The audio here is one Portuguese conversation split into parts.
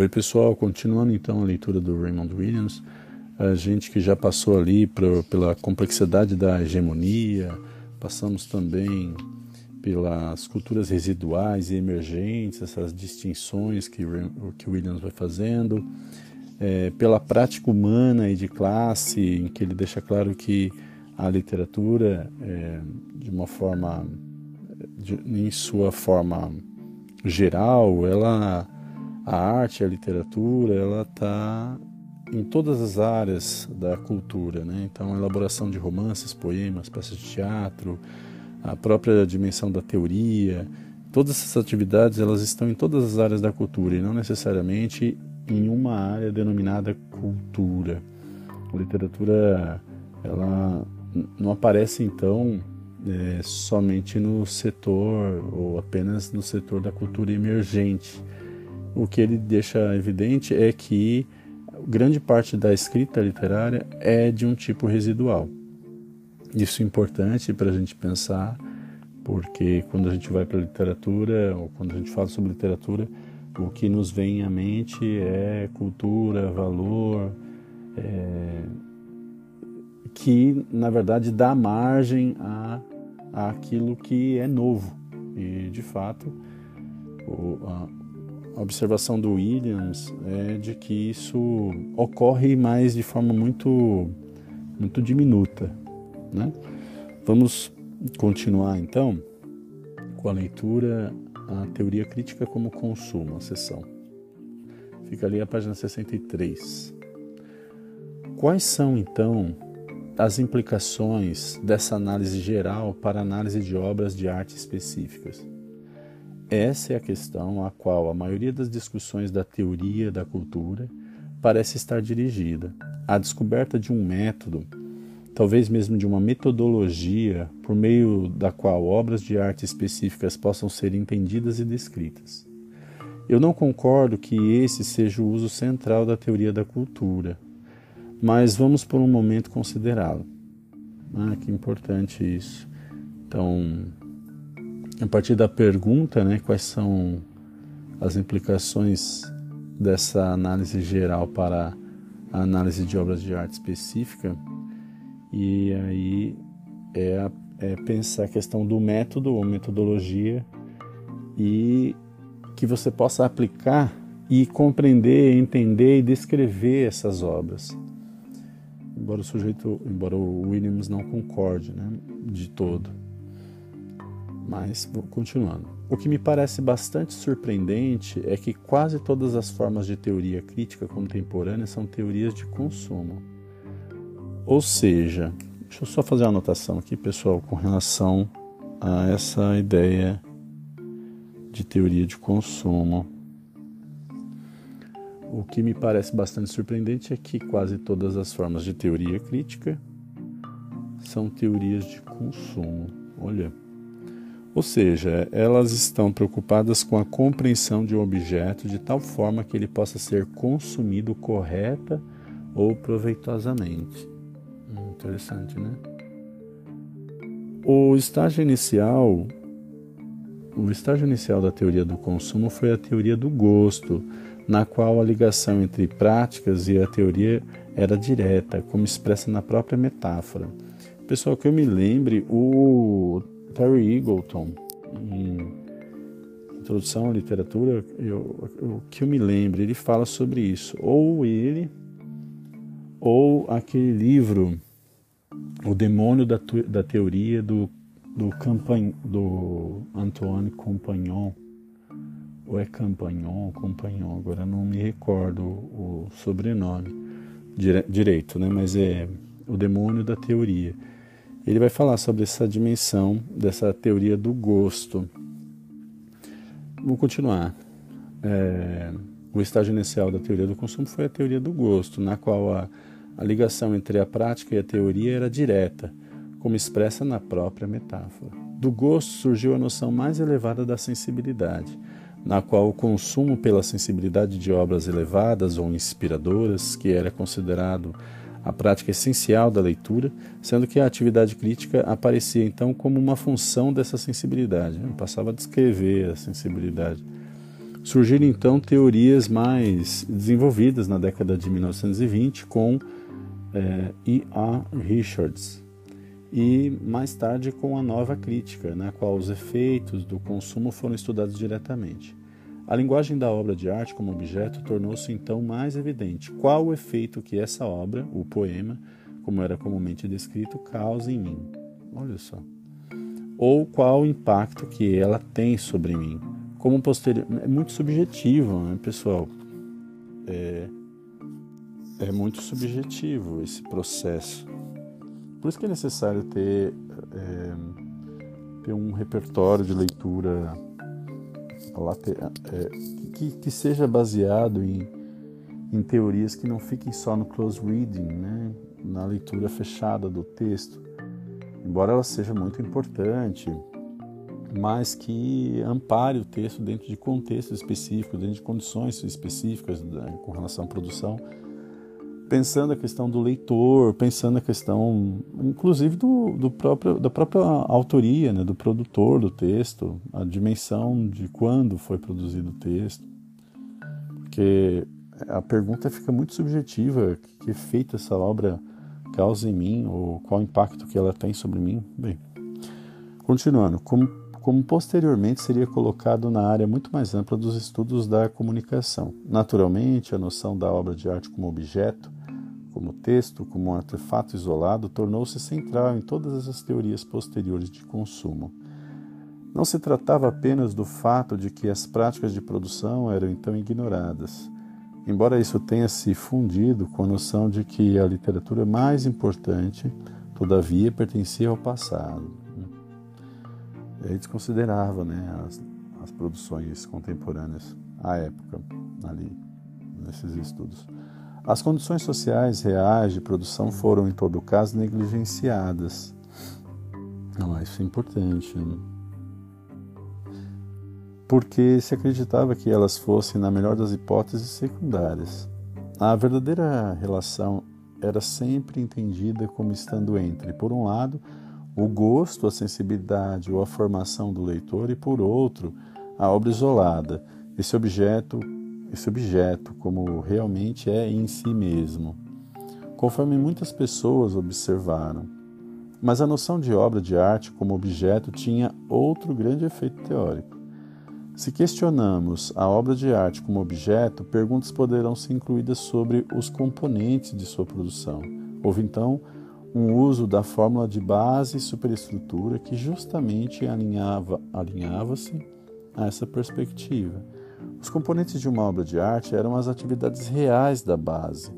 Oi, pessoal. Continuando então a leitura do Raymond Williams, a gente que já passou ali pro, pela complexidade da hegemonia, passamos também pelas culturas residuais e emergentes, essas distinções que, que Williams vai fazendo, é, pela prática humana e de classe, em que ele deixa claro que a literatura, é, de uma forma, de, em sua forma geral, ela a arte, a literatura, ela está em todas as áreas da cultura, né? Então, a elaboração de romances, poemas, peças de teatro, a própria dimensão da teoria, todas essas atividades elas estão em todas as áreas da cultura e não necessariamente em uma área denominada cultura. A literatura ela não aparece então é, somente no setor ou apenas no setor da cultura emergente o que ele deixa evidente é que grande parte da escrita literária é de um tipo residual. Isso é importante para a gente pensar, porque quando a gente vai para a literatura, ou quando a gente fala sobre literatura, o que nos vem à mente é cultura, valor, é, que na verdade dá margem a, aquilo que é novo. E de fato, o, a, a observação do Williams é de que isso ocorre mais de forma muito, muito diminuta. Né? Vamos continuar então com a leitura A Teoria Crítica como Consumo, a sessão. Fica ali a página 63. Quais são então as implicações dessa análise geral para análise de obras de arte específicas? Essa é a questão a qual a maioria das discussões da teoria da cultura parece estar dirigida. A descoberta de um método, talvez mesmo de uma metodologia, por meio da qual obras de arte específicas possam ser entendidas e descritas. Eu não concordo que esse seja o uso central da teoria da cultura, mas vamos por um momento considerá-lo. Ah, que importante isso. Então, a partir da pergunta, né, quais são as implicações dessa análise geral para a análise de obras de arte específica, e aí é, é pensar a questão do método ou metodologia e que você possa aplicar e compreender, entender e descrever essas obras. Embora o sujeito, embora o Williams não concorde, né, de todo. Mas, continuando. O que me parece bastante surpreendente é que quase todas as formas de teoria crítica contemporânea são teorias de consumo. Ou seja, deixa eu só fazer uma anotação aqui, pessoal, com relação a essa ideia de teoria de consumo. O que me parece bastante surpreendente é que quase todas as formas de teoria crítica são teorias de consumo. Olha, ou seja, elas estão preocupadas com a compreensão de um objeto de tal forma que ele possa ser consumido correta ou proveitosamente. Hum, interessante, né? O estágio inicial, o estágio inicial da teoria do consumo foi a teoria do gosto, na qual a ligação entre práticas e a teoria era direta, como expressa na própria metáfora. Pessoal, que eu me lembre, o Terry Eagleton, em Introdução à Literatura, o que eu me lembro, ele fala sobre isso. Ou ele, ou aquele livro, O Demônio da, da Teoria, do, do, Campan, do Antoine Compagnon. Ou é Campagnon, Compagnon, agora não me recordo o sobrenome direito, né? mas é O Demônio da Teoria ele vai falar sobre essa dimensão dessa teoria do gosto. Vamos continuar. É, o estágio inicial da teoria do consumo foi a teoria do gosto, na qual a, a ligação entre a prática e a teoria era direta, como expressa na própria metáfora. Do gosto surgiu a noção mais elevada da sensibilidade, na qual o consumo pela sensibilidade de obras elevadas ou inspiradoras, que era considerado a prática essencial da leitura, sendo que a atividade crítica aparecia então como uma função dessa sensibilidade, né? passava a descrever a sensibilidade. Surgiram então teorias mais desenvolvidas na década de 1920 com é, E. A. Richards e mais tarde com a nova crítica, na qual os efeitos do consumo foram estudados diretamente. A linguagem da obra de arte como objeto tornou-se então mais evidente. Qual o efeito que essa obra, o poema, como era comumente descrito, causa em mim? Olha só. Ou qual o impacto que ela tem sobre mim? Como posterior. É muito subjetivo, né, pessoal? É, é muito subjetivo esse processo. Por isso que é necessário ter, é, ter um repertório de leitura é, que, que seja baseado em, em teorias que não fiquem só no close reading, né? na leitura fechada do texto, embora ela seja muito importante, mas que ampare o texto dentro de contextos específicos, dentro de condições específicas né, com relação à produção pensando a questão do leitor, pensando a questão, inclusive, do, do próprio, da própria autoria, né, do produtor do texto, a dimensão de quando foi produzido o texto. Porque a pergunta fica muito subjetiva: que efeito essa obra causa em mim, ou qual impacto que ela tem sobre mim? Bem, continuando, como, como posteriormente seria colocado na área muito mais ampla dos estudos da comunicação. Naturalmente, a noção da obra de arte como objeto como texto, como um artefato isolado, tornou-se central em todas as teorias posteriores de consumo. Não se tratava apenas do fato de que as práticas de produção eram então ignoradas, embora isso tenha se fundido com a noção de que a literatura mais importante, todavia, pertencia ao passado. Eles consideravam né, as, as produções contemporâneas à época, ali, nesses estudos. As condições sociais reais de produção foram, em todo caso, negligenciadas. Não, isso é importante. Né? Porque se acreditava que elas fossem, na melhor das hipóteses, secundárias. A verdadeira relação era sempre entendida como estando entre, por um lado, o gosto, a sensibilidade ou a formação do leitor, e por outro, a obra isolada, esse objeto esse objeto como realmente é em si mesmo, conforme muitas pessoas observaram. Mas a noção de obra de arte como objeto tinha outro grande efeito teórico. Se questionamos a obra de arte como objeto, perguntas poderão ser incluídas sobre os componentes de sua produção. Houve então um uso da fórmula de base e superestrutura que justamente alinhava, alinhava-se a essa perspectiva os componentes de uma obra de arte eram as atividades reais da base.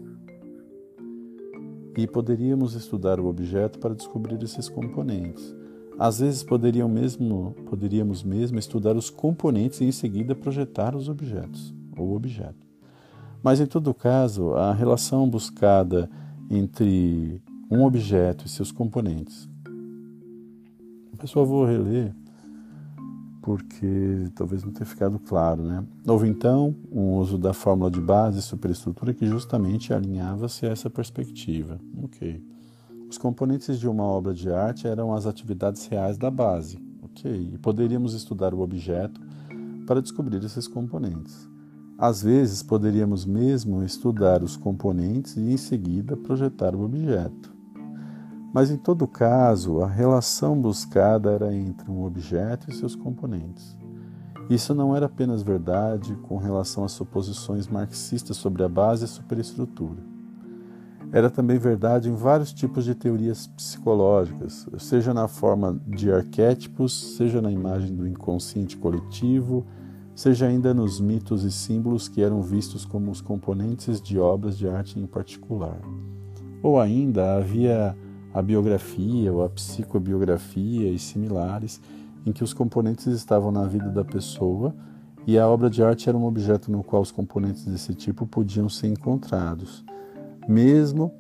E poderíamos estudar o objeto para descobrir esses componentes. Às vezes poderiam mesmo, poderíamos mesmo estudar os componentes e em seguida projetar os objetos ou objeto. Mas em todo caso, a relação buscada entre um objeto e seus componentes. Pessoal, vou reler porque talvez não tenha ficado claro. Né? Houve então um uso da fórmula de base e superestrutura que justamente alinhava-se a essa perspectiva. Ok. Os componentes de uma obra de arte eram as atividades reais da base. Ok. E poderíamos estudar o objeto para descobrir esses componentes. Às vezes, poderíamos mesmo estudar os componentes e, em seguida, projetar o objeto. Mas em todo caso, a relação buscada era entre um objeto e seus componentes. Isso não era apenas verdade com relação às suposições marxistas sobre a base e a superestrutura. Era também verdade em vários tipos de teorias psicológicas, seja na forma de arquétipos, seja na imagem do inconsciente coletivo, seja ainda nos mitos e símbolos que eram vistos como os componentes de obras de arte em particular. Ou ainda havia a biografia ou a psicobiografia e similares, em que os componentes estavam na vida da pessoa e a obra de arte era um objeto no qual os componentes desse tipo podiam ser encontrados, mesmo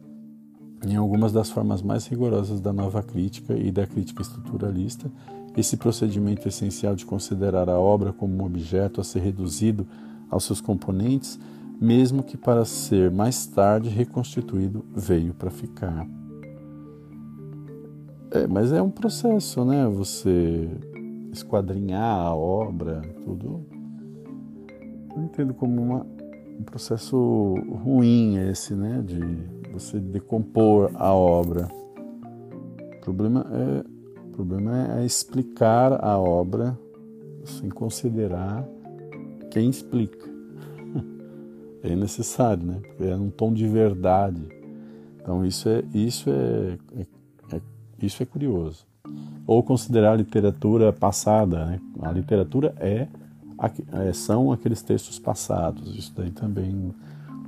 em algumas das formas mais rigorosas da nova crítica e da crítica estruturalista, esse procedimento essencial de considerar a obra como um objeto a ser reduzido aos seus componentes, mesmo que para ser mais tarde reconstituído, veio para ficar. É, mas é um processo, né? Você esquadrinhar a obra, tudo. eu entendo como uma, um processo ruim esse, né, de você decompor a obra. O problema é, o problema é explicar a obra sem considerar quem explica. É necessário, né? É um tom de verdade. Então isso é isso é, é isso é curioso. Ou considerar a literatura passada, né? A literatura é, é são aqueles textos passados. Isso daí também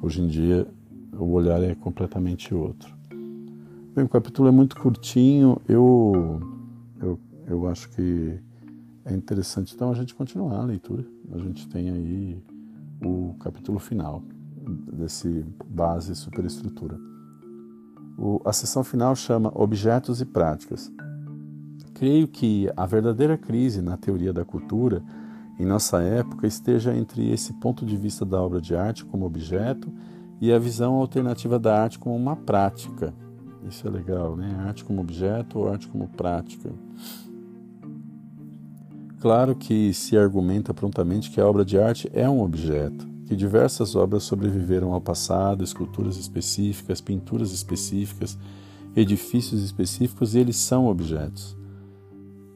hoje em dia o olhar é completamente outro. Bem, o capítulo é muito curtinho. Eu eu, eu acho que é interessante então a gente continuar a leitura. A gente tem aí o capítulo final desse base superestrutura. O, a sessão final chama Objetos e Práticas. Creio que a verdadeira crise na teoria da cultura em nossa época esteja entre esse ponto de vista da obra de arte como objeto e a visão alternativa da arte como uma prática. Isso é legal, né? Arte como objeto ou arte como prática. Claro que se argumenta prontamente que a obra de arte é um objeto, que diversas obras sobreviveram ao passado, esculturas específicas, pinturas específicas, edifícios específicos, e eles são objetos.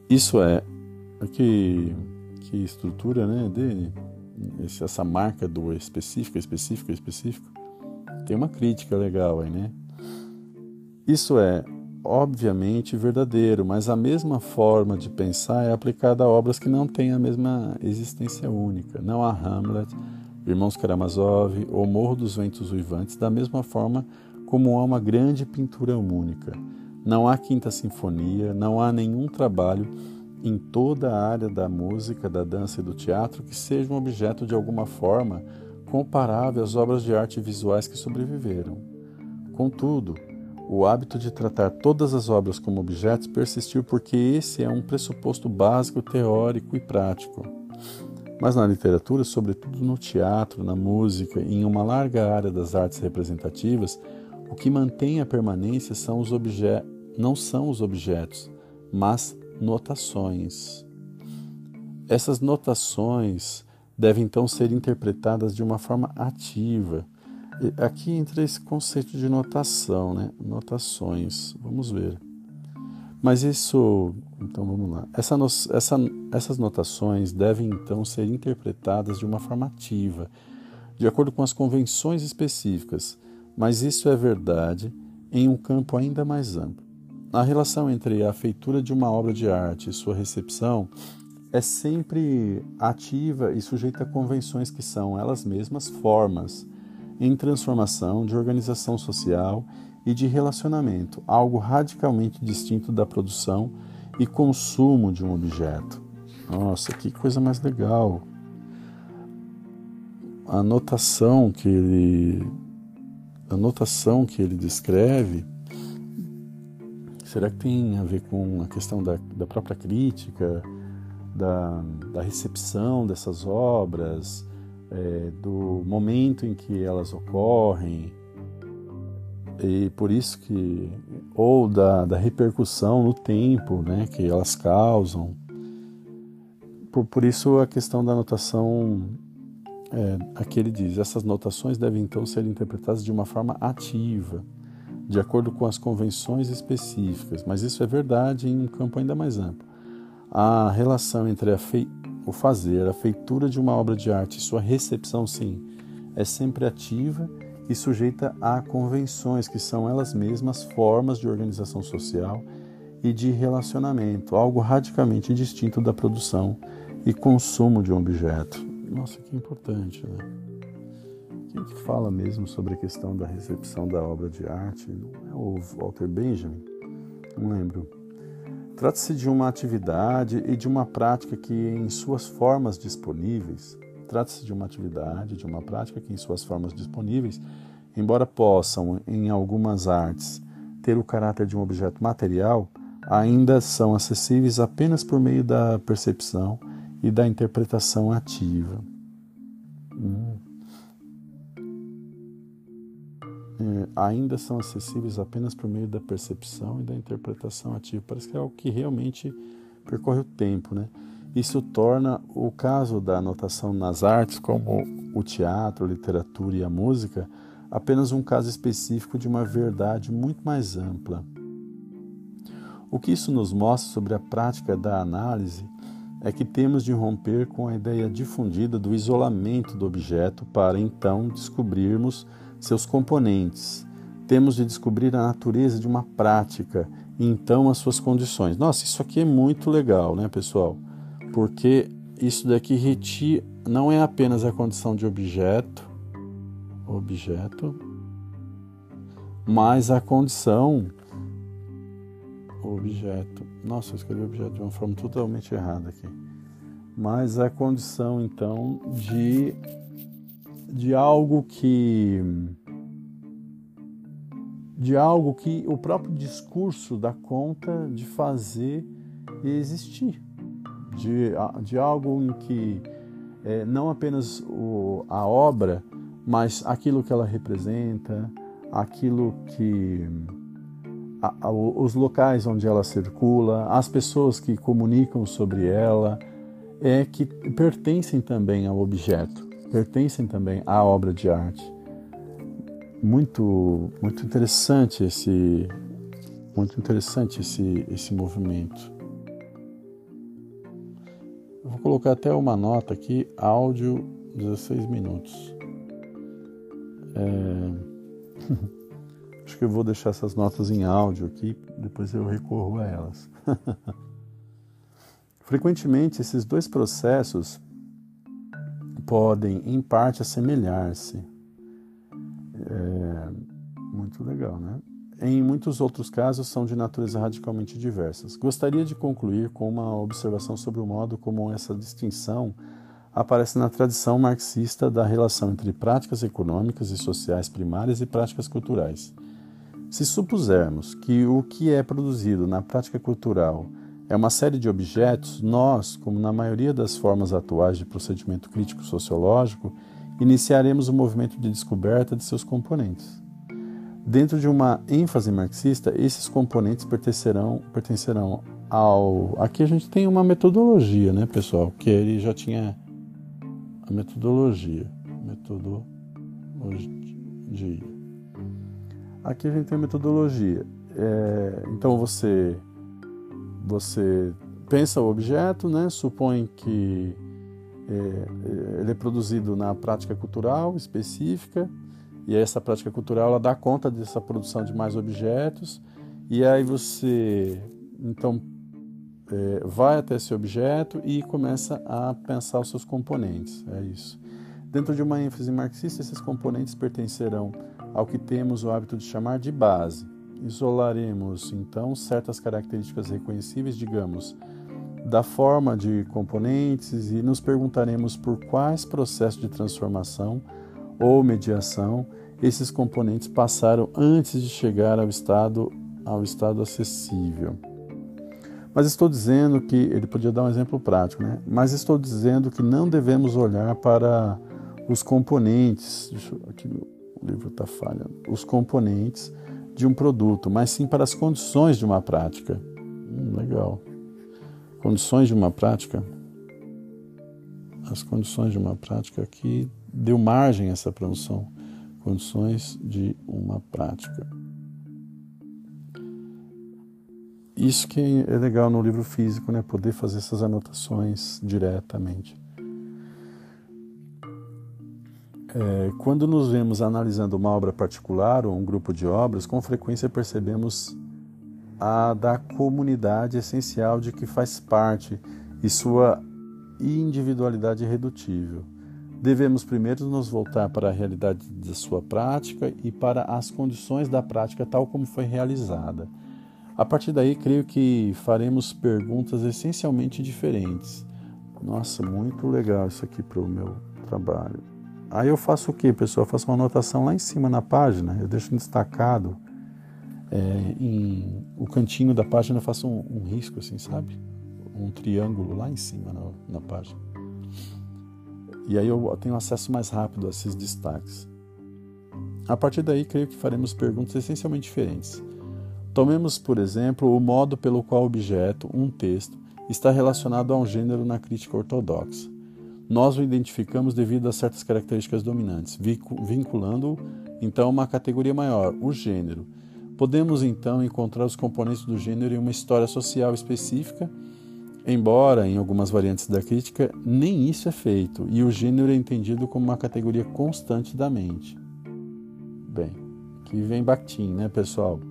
Isso é, que, que estrutura né, de, essa marca do específico, específico, específico. Tem uma crítica legal aí, né? Isso é, obviamente verdadeiro, mas a mesma forma de pensar é aplicada a obras que não têm a mesma existência única. Não há Hamlet, Irmãos Karamazov ou Morro dos Ventos Uivantes da mesma forma como há uma grande pintura única. Não há Quinta Sinfonia, não há nenhum trabalho em toda a área da música, da dança e do teatro que seja um objeto de alguma forma comparável às obras de arte visuais que sobreviveram. Contudo, o hábito de tratar todas as obras como objetos persistiu porque esse é um pressuposto básico teórico e prático. Mas na literatura, sobretudo no teatro, na música e em uma larga área das artes representativas, o que mantém a permanência são os não são os objetos, mas notações. Essas notações devem então ser interpretadas de uma forma ativa, Aqui entra esse conceito de notação, né? Notações. Vamos ver. Mas isso, então vamos lá. Essa, essa, essas notações devem então ser interpretadas de uma forma ativa, de acordo com as convenções específicas, mas isso é verdade em um campo ainda mais amplo. A relação entre a feitura de uma obra de arte e sua recepção é sempre ativa e sujeita a convenções que são elas mesmas formas em transformação de organização social e de relacionamento, algo radicalmente distinto da produção e consumo de um objeto. Nossa, que coisa mais legal! A notação que ele a notação que ele descreve será que tem a ver com a questão da, da própria crítica, da, da recepção dessas obras, é, do momento em que elas ocorrem e por isso que ou da, da repercussão no tempo né, que elas causam por, por isso a questão da notação é, aqui ele diz essas notações devem então ser interpretadas de uma forma ativa de acordo com as convenções específicas. Mas isso é verdade em um campo ainda mais amplo. A relação entre a, fei o fazer, a feitura de uma obra de arte, sua recepção, sim, é sempre ativa e sujeita a convenções que são elas mesmas formas de organização social e de relacionamento, algo radicalmente distinto da produção e consumo de um objeto. Nossa, que importante, né? Quem que fala mesmo sobre a questão da recepção da obra de arte? Não é o Walter Benjamin? Não lembro. Trata-se de uma atividade e de uma prática que, em suas formas disponíveis, trata-se de uma atividade, de uma prática que, em suas formas disponíveis, embora possam, em algumas artes, ter o caráter de um objeto material, ainda são acessíveis apenas por meio da percepção e da interpretação ativa. Ainda são acessíveis apenas por meio da percepção e da interpretação ativa. Parece que é algo que realmente percorre o tempo, né? Isso torna o caso da anotação nas artes como o teatro, a literatura e a música apenas um caso específico de uma verdade muito mais ampla. O que isso nos mostra sobre a prática da análise é que temos de romper com a ideia difundida do isolamento do objeto para então descobrirmos seus componentes. Temos de descobrir a natureza de uma prática e então as suas condições. Nossa, isso aqui é muito legal, né, pessoal? Porque isso daqui retira, não é apenas a condição de objeto, objeto, mas a condição objeto. Nossa, eu escrevi objeto de uma forma totalmente errada aqui. Mas a condição então de de algo que de algo que o próprio discurso dá conta de fazer existir, de, de algo em que é, não apenas o, a obra, mas aquilo que ela representa, aquilo que a, a, os locais onde ela circula, as pessoas que comunicam sobre ela, é que pertencem também ao objeto, pertencem também à obra de arte. Muito, muito interessante esse, muito interessante esse, esse movimento. Eu vou colocar até uma nota aqui, áudio 16 minutos. É... Acho que eu vou deixar essas notas em áudio aqui, depois eu recorro a elas. Frequentemente, esses dois processos podem, em parte, assemelhar-se. É muito legal, né? Em muitos outros casos, são de natureza radicalmente diversas. Gostaria de concluir com uma observação sobre o modo como essa distinção aparece na tradição marxista da relação entre práticas econômicas e sociais primárias e práticas culturais. Se supusermos que o que é produzido na prática cultural é uma série de objetos, nós, como na maioria das formas atuais de procedimento crítico sociológico, iniciaremos o movimento de descoberta de seus componentes. Dentro de uma ênfase marxista, esses componentes pertencerão, pertencerão ao. Aqui a gente tem uma metodologia, né, pessoal? Que ele já tinha a metodologia. Metodologia. Aqui a gente tem a metodologia. É, então você você pensa o objeto, né? supõe que é, ele é produzido na prática cultural específica e essa prática cultural ela dá conta dessa produção de mais objetos e aí você então é, vai até esse objeto e começa a pensar os seus componentes. É isso. Dentro de uma ênfase marxista, esses componentes pertencerão ao que temos o hábito de chamar de base. Isolaremos, então, certas características reconhecíveis, digamos, da forma de componentes e nos perguntaremos por quais processos de transformação ou mediação esses componentes passaram antes de chegar ao estado ao estado acessível. Mas estou dizendo que ele podia dar um exemplo prático, né? Mas estou dizendo que não devemos olhar para os componentes. Deixa eu, aqui o livro está falhando, os componentes de um produto, mas sim para as condições de uma prática. Hum, legal. Condições de uma prática. As condições de uma prática aqui deu margem a essa produção. Condições de uma prática. Isso que é legal no livro físico, né? Poder fazer essas anotações diretamente. É, quando nos vemos analisando uma obra particular ou um grupo de obras, com frequência percebemos a da comunidade essencial de que faz parte e sua individualidade irredutível. Devemos primeiro nos voltar para a realidade da sua prática e para as condições da prática tal como foi realizada. A partir daí, creio que faremos perguntas essencialmente diferentes. Nossa, muito legal isso aqui para o meu trabalho. Aí eu faço o que, pessoal? Eu faço uma anotação lá em cima na página, eu deixo destacado. É, em o cantinho da página eu faço um, um, risco assim, sabe? Um triângulo lá em cima na, na página. E aí eu tenho acesso mais rápido a esses destaques. A partir daí, creio que faremos perguntas essencialmente diferentes. Tomemos, por exemplo, o modo pelo qual objeto, um texto, está relacionado a um gênero na crítica ortodoxa. nós o identificamos devido a certas características dominantes, vinculando então a uma categoria maior, o gênero. Podemos então encontrar os componentes do gênero em uma história social específica, embora em algumas variantes da crítica nem isso é feito, e o gênero é entendido como uma categoria constante da mente. Bem, aqui vem Bakhtin, né, pessoal?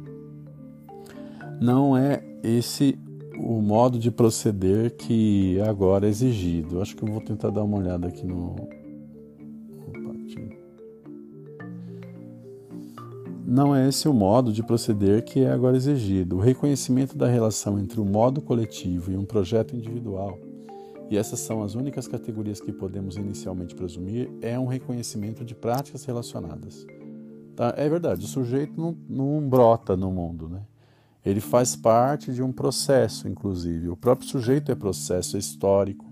Não é esse o modo de proceder que agora é exigido. Acho que eu vou tentar dar uma olhada aqui no. Não é esse o modo de proceder que é agora exigido. O reconhecimento da relação entre o modo coletivo e um projeto individual, e essas são as únicas categorias que podemos inicialmente presumir, é um reconhecimento de práticas relacionadas. Tá? É verdade, o sujeito não, não brota no mundo, né? Ele faz parte de um processo, inclusive. O próprio sujeito é processo é histórico.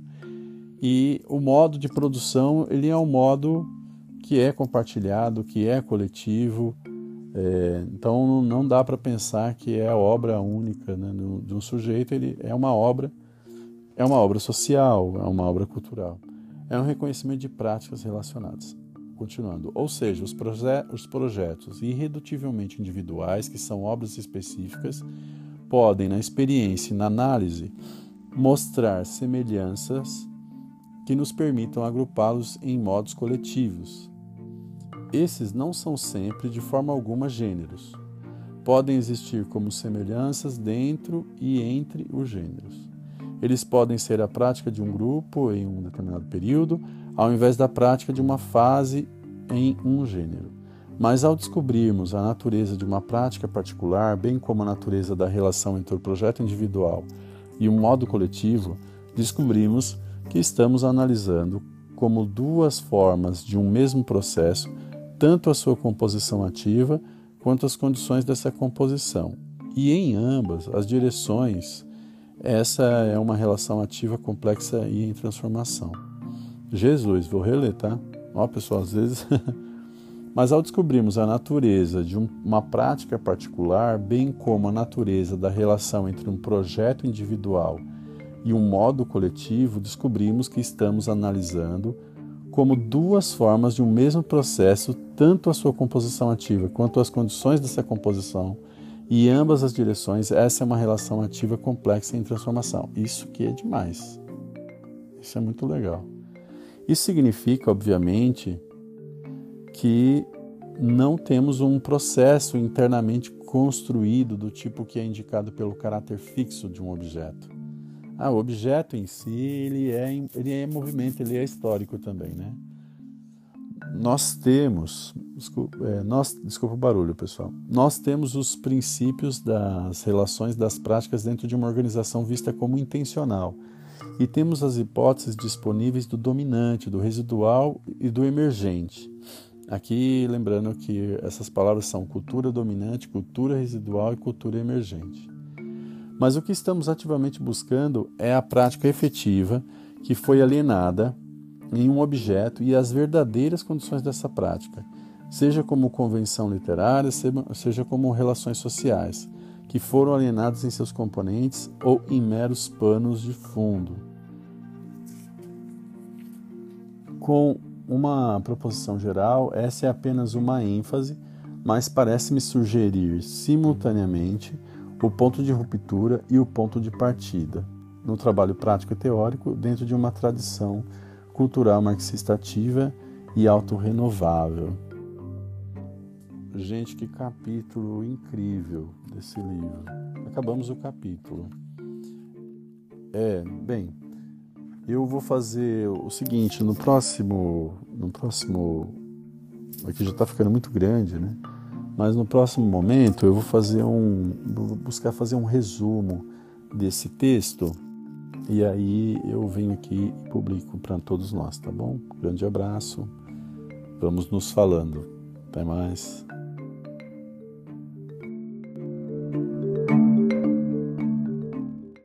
E o modo de produção, ele é um modo que é compartilhado, que é coletivo. É, então não dá para pensar que é a obra única né, de um sujeito. Ele é uma obra, é uma obra social, é uma obra cultural. É um reconhecimento de práticas relacionadas. Continuando, ou seja, os, proje os projetos irredutivelmente individuais, que são obras específicas, podem, na experiência e na análise, mostrar semelhanças que nos permitam agrupá-los em modos coletivos. Esses não são sempre, de forma alguma, gêneros. Podem existir como semelhanças dentro e entre os gêneros. Eles podem ser a prática de um grupo em um determinado período, ao invés da prática de uma fase em um gênero. Mas ao descobrirmos a natureza de uma prática particular, bem como a natureza da relação entre o projeto individual e o modo coletivo, descobrimos que estamos analisando como duas formas de um mesmo processo, tanto a sua composição ativa quanto as condições dessa composição. E em ambas as direções, essa é uma relação ativa complexa e em transformação. Jesus, vou reler, tá? Ó, pessoal, às vezes. Mas ao descobrirmos a natureza de uma prática particular, bem como a natureza da relação entre um projeto individual e um modo coletivo, descobrimos que estamos analisando como duas formas de um mesmo processo, tanto a sua composição ativa quanto as condições dessa composição, e ambas as direções, essa é uma relação ativa complexa em transformação. Isso que é demais. Isso é muito legal. Isso significa, obviamente, que não temos um processo internamente construído do tipo que é indicado pelo caráter fixo de um objeto. Ah, o objeto em si, ele é, ele é movimento, ele é histórico também, né? Nós temos, desculpa, é, nós, desculpa o barulho, pessoal. Nós temos os princípios das relações das práticas dentro de uma organização vista como intencional e temos as hipóteses disponíveis do dominante, do residual e do emergente. Aqui lembrando que essas palavras são cultura dominante, cultura residual e cultura emergente. Mas o que estamos ativamente buscando é a prática efetiva que foi alienada em um objeto e as verdadeiras condições dessa prática, seja como convenção literária, seja como relações sociais, que foram alienadas em seus componentes ou em meros panos de fundo. Com uma proposição geral, essa é apenas uma ênfase, mas parece-me sugerir simultaneamente o ponto de ruptura e o ponto de partida, no trabalho prático e teórico, dentro de uma tradição cultural marxista ativa e autorrenovável. Gente, que capítulo incrível desse livro. Acabamos o capítulo. É, bem, eu vou fazer o seguinte, no próximo, no próximo, aqui já está ficando muito grande, né? Mas no próximo momento eu vou fazer um, vou buscar fazer um resumo desse texto e aí eu venho aqui e publico para todos nós, tá bom? Grande abraço, vamos nos falando. Até mais.